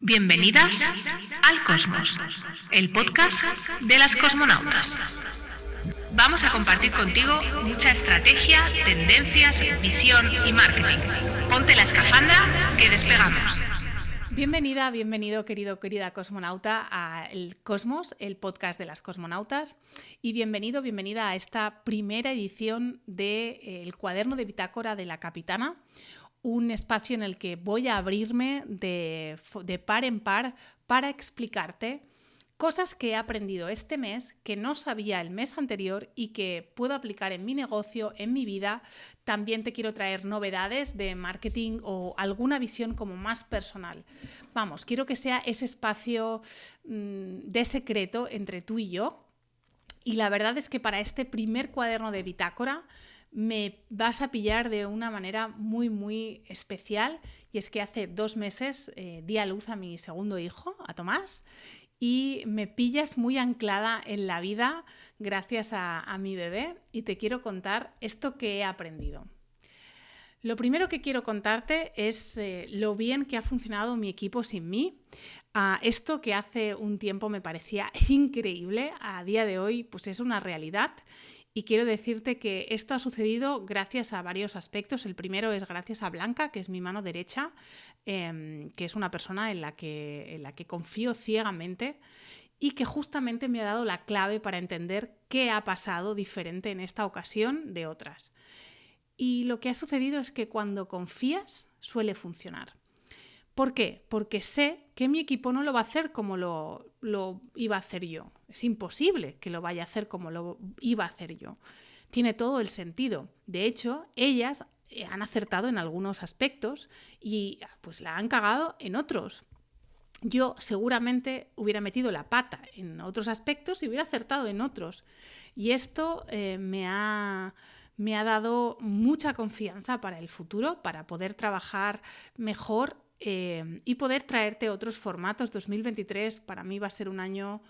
Bienvenidas al Cosmos, el podcast de las cosmonautas. Vamos a compartir contigo mucha estrategia, tendencias, visión y marketing. Ponte la escafandra que despegamos. Bienvenida, bienvenido querido, querida cosmonauta a El Cosmos, el podcast de las cosmonautas. Y bienvenido, bienvenida a esta primera edición del de, cuaderno de bitácora de la capitana, un espacio en el que voy a abrirme de, de par en par para explicarte cosas que he aprendido este mes que no sabía el mes anterior y que puedo aplicar en mi negocio, en mi vida. También te quiero traer novedades de marketing o alguna visión como más personal. Vamos, quiero que sea ese espacio mmm, de secreto entre tú y yo. Y la verdad es que para este primer cuaderno de bitácora, me vas a pillar de una manera muy, muy especial. Y es que hace dos meses eh, di a luz a mi segundo hijo, a Tomás, y me pillas muy anclada en la vida gracias a, mi bebé y te quiero contar esto que he aprendido. Lo primero que quiero contarte es eh, lo bien que ha funcionado mi equipo sin mí. Uh, esto que hace un tiempo me parecía increíble, a día de hoy pues es una realidad y quiero decirte que esto ha sucedido gracias a varios aspectos. El primero es gracias a Blanca, que es mi mano derecha, eh, que es una persona en la que confío ciegamente y que justamente me ha dado la clave para entender qué ha pasado diferente en esta ocasión de otras. Y lo que ha sucedido es que cuando confías suele funcionar. ¿Por qué? Porque sé que mi equipo no lo va a hacer como lo, iba a hacer yo. Es imposible que lo vaya a hacer como lo iba a hacer yo. Tiene todo el sentido. De hecho, ellas han acertado en algunos aspectos y pues la han cagado en otros. Yo seguramente hubiera metido la pata en otros aspectos y hubiera acertado en otros. Y esto eh, me ha me ha dado mucha confianza para el futuro, para poder trabajar mejor eh, y poder traerte otros formatos. 2023 para mí va a ser un año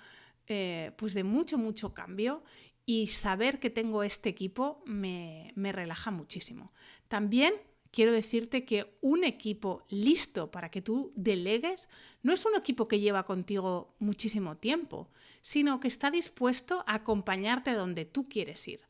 eh, pues de mucho, mucho cambio y saber que tengo este equipo me, me relaja muchísimo. También quiero decirte que un equipo listo para que tú delegues no es un equipo que lleva contigo muchísimo tiempo, sino que está dispuesto a acompañarte donde tú quieres ir.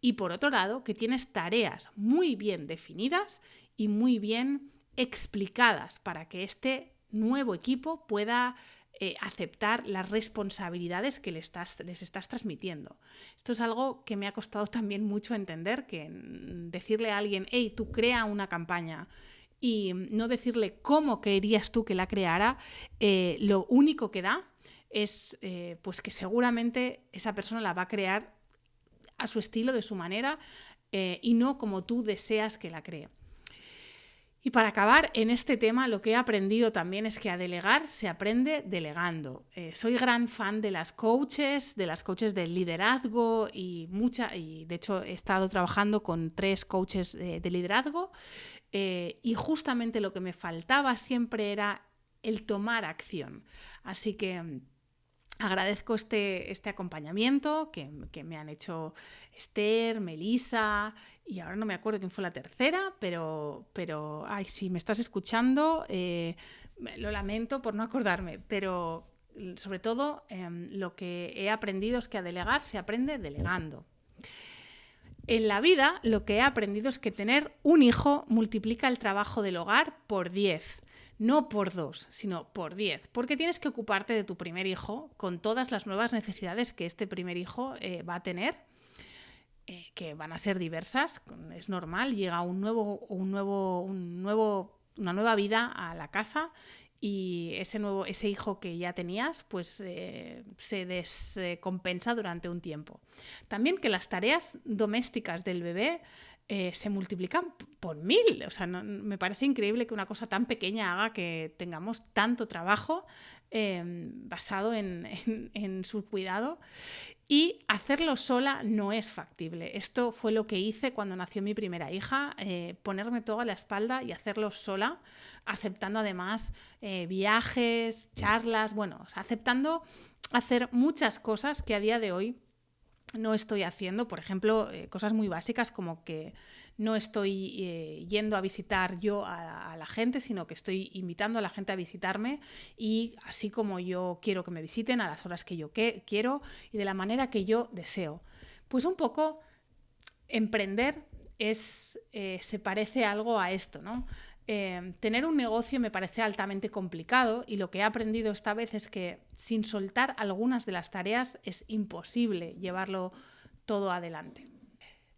Y por otro lado, que tienes tareas muy bien definidas y muy bien explicadas para que este nuevo equipo pueda eh, aceptar las responsabilidades que les estás, les estás transmitiendo. Esto es algo que me ha costado también mucho entender, que decirle a alguien, hey, tú crea una campaña y no decirle cómo querías tú que la creara, eh, lo único que da es eh, pues que seguramente esa persona la va a crear a su estilo, de su manera, y no como tú deseas que la cree. Y para acabar en este tema, lo que he aprendido también es que a delegar se aprende delegando. Eh, soy gran fan de las coaches, de las coaches del liderazgo y mucha, y de hecho he estado trabajando con tres coaches de, de liderazgo eh, y justamente lo que me faltaba siempre era el tomar acción. Así que Agradezco este, este acompañamiento que, que, me han hecho Esther, Melisa y ahora no me acuerdo quién fue la tercera, pero, pero ay, si me estás escuchando, eh, lo lamento por no acordarme, pero sobre todo eh, lo que he aprendido es que a delegar se aprende delegando. En la vida lo que he aprendido es que tener un hijo multiplica el trabajo del hogar por 10 no por dos, sino por diez, porque tienes que ocuparte de tu primer hijo con todas las nuevas necesidades que este primer hijo eh, va a tener, eh, que van a ser diversas, es normal, llega un nuevo, un nuevo, un nuevo, una nueva vida a la casa y ese nuevo ese hijo que ya tenías pues eh, se descompensa durante un tiempo. También que las tareas domésticas del bebé eh, se multiplican por mil. O sea, me parece increíble que una cosa tan pequeña haga que tengamos tanto trabajo em, basado en, su cuidado. Y hacerlo sola no es factible. Esto fue lo que hice cuando nació mi primera hija, eh, ponerme todo a la espalda y hacerlo sola, aceptando además eh, viajes, charlas, bueno, aceptando hacer muchas cosas que a día de hoy no estoy haciendo, por ejemplo, eh, cosas muy básicas como que no estoy eh, yendo a visitar yo a, la gente, sino que estoy invitando a la gente a visitarme y así como yo quiero que me visiten a las horas que yo quiero y de la manera que yo deseo. Pues un poco emprender es, eh, se parece algo a esto, ¿no? Em, tener un negocio me parece altamente complicado y lo que he aprendido esta vez es que sin soltar algunas de las tareas es imposible llevarlo todo adelante.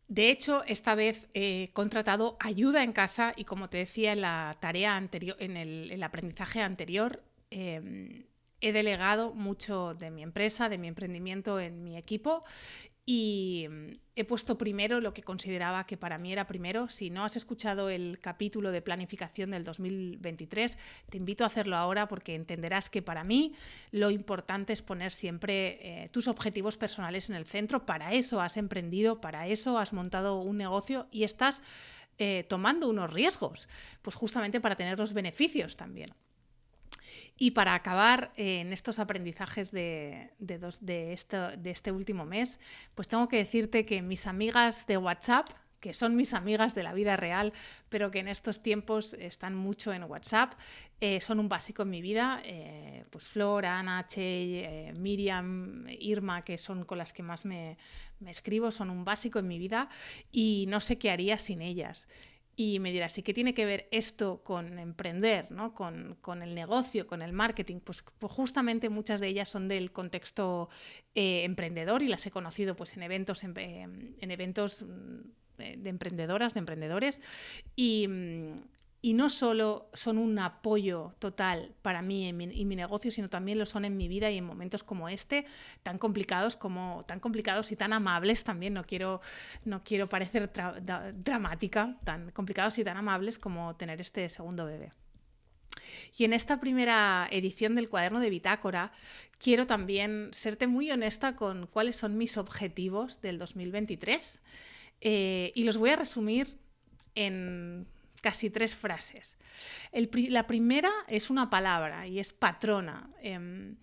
De hecho, esta vez he contratado ayuda en casa y como te decía en la tarea anterior, en el, aprendizaje anterior, em, he delegado mucho de mi empresa, de mi emprendimiento en mi equipo y mm, he puesto primero lo que consideraba que para mí era primero. Si no has escuchado el capítulo de planificación del 2023, te invito a hacerlo ahora porque entenderás que para mí lo importante es poner siempre eh, tus objetivos personales en el centro. Para eso has emprendido, para eso has montado un negocio y estás eh, tomando unos riesgos, pues justamente para tener los beneficios también. Y para acabar eh, en estos aprendizajes de, de, este último mes, pues tengo que decirte que mis amigas de WhatsApp, que son mis amigas de la vida real, pero que en estos tiempos están mucho en WhatsApp, eh, son un básico en mi vida. Eh, pues Flor, Ana, Che, Miriam, Irma, que son con las que más me, me escribo, son un básico en mi vida y no sé qué haría sin ellas. Y me dirás, ¿y qué tiene que ver esto con emprender, ¿no? con, con el negocio, con el marketing? Pues, pues, justamente muchas de ellas son del contexto eh, emprendedor y las he conocido pues, en eventos, en, en eventos mm, de emprendedoras, de emprendedores. Y, mm, y no solo son un apoyo total para mí y mi, negocio, sino también lo son en mi vida y en momentos como este, tan complicados como tan complicados y tan amables también, no quiero, no quiero parecer dramática, tan complicados y tan amables como tener este segundo bebé. Y en esta primera edición del cuaderno de bitácora quiero también serte muy honesta con cuáles son mis objetivos del 2023 eh, y los voy a resumir en casi tres frases. la primera es una palabra y es patrona. Em,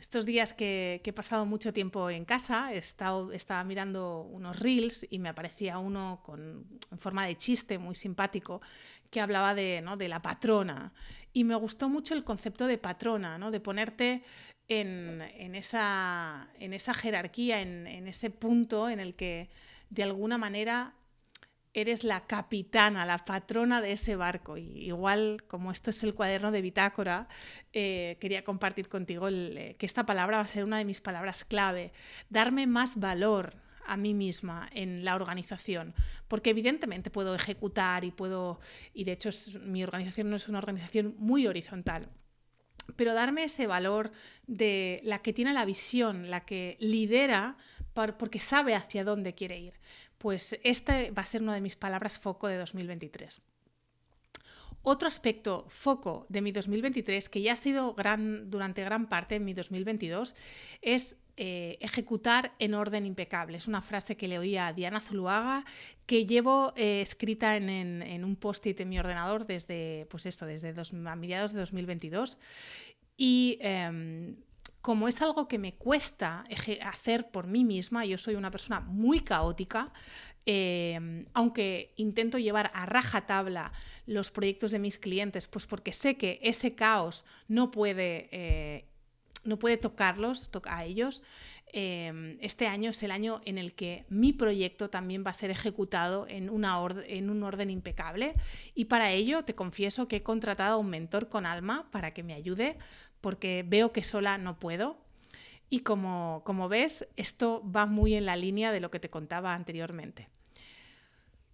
estos días que, he pasado mucho tiempo en casa, he estado, estaba mirando unos reels y me aparecía uno con, en forma de chiste muy simpático que hablaba de, ¿no? de la patrona. Y me gustó mucho el concepto de patrona, ¿no? de ponerte en, en, esa, en esa jerarquía, en, en ese punto en el que de alguna manera eres la capitana, la patrona de ese barco. Y igual, como esto es el cuaderno de bitácora, eh, quería compartir contigo eh, que esta palabra va a ser una de mis palabras clave. Darme más valor a mí misma en la organización, porque evidentemente puedo ejecutar y puedo, y de hecho mi organización no es una organización muy horizontal, pero darme ese valor de la que tiene la visión, la que lidera porque sabe hacia dónde quiere ir. Pues este va a ser una de mis palabras foco de 2023. Otro aspecto foco de mi 2023, que ya ha sido gran, durante gran parte de mi 2022, es eh, ejecutar en orden impecable. Es una frase que le oí a Diana Zuluaga, que llevo eh, escrita en, un post-it en mi ordenador desde, pues esto, desde a mediados de 2022. Y em, como es algo que me cuesta hacer por mí misma, yo soy una persona muy caótica, em, aunque intento llevar a rajatabla los proyectos de mis clientes, pues porque sé que ese caos no puede, eh, no puede tocarlos, a ellos. Em, este año es el año en el que mi proyecto también va a ser ejecutado en, una en un orden impecable y para ello te confieso que he contratado a un mentor con alma para que me ayude porque veo que sola no puedo. Y como, como ves, esto va muy en la línea de lo que te contaba anteriormente.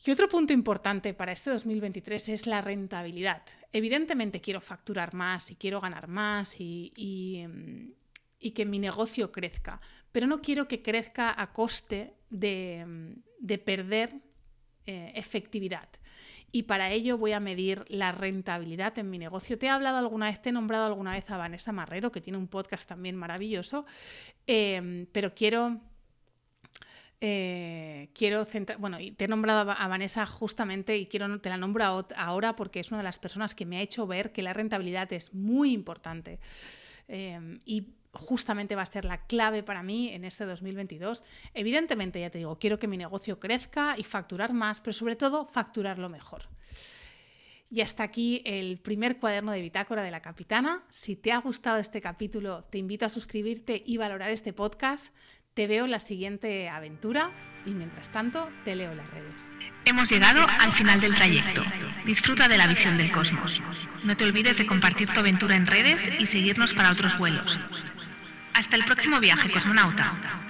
Y otro punto importante para este 2023 es la rentabilidad. Evidentemente quiero facturar más y quiero ganar más y, y, mm, que mi negocio crezca, pero no quiero que crezca a coste de, mm, de perder eh, efectividad y para ello voy a medir la rentabilidad en mi negocio. Te he hablado alguna vez, te he nombrado alguna vez a Vanessa Marrero, que tiene un podcast también maravilloso, em, pero quiero... Eh, quiero centrar, bueno, te he nombrado a Vanessa justamente y quiero te la nombro ahora porque es una de las personas que me ha hecho ver que la rentabilidad es muy importante. Em, y justamente va a ser la clave para mí en este 2022. Evidentemente, ya te digo, quiero que mi negocio crezca y facturar más, pero sobre todo facturarlo mejor. Y hasta aquí el primer cuaderno de bitácora de la capitana. Si te ha gustado este capítulo, te invito a suscribirte y valorar este podcast. Te veo la siguiente aventura y mientras tanto te leo las redes. Hemos llegado al final del trayecto. Disfruta de la visión del cosmos. No te olvides de compartir tu aventura en redes y seguirnos para otros vuelos. Hasta el próximo viaje, cosmonauta.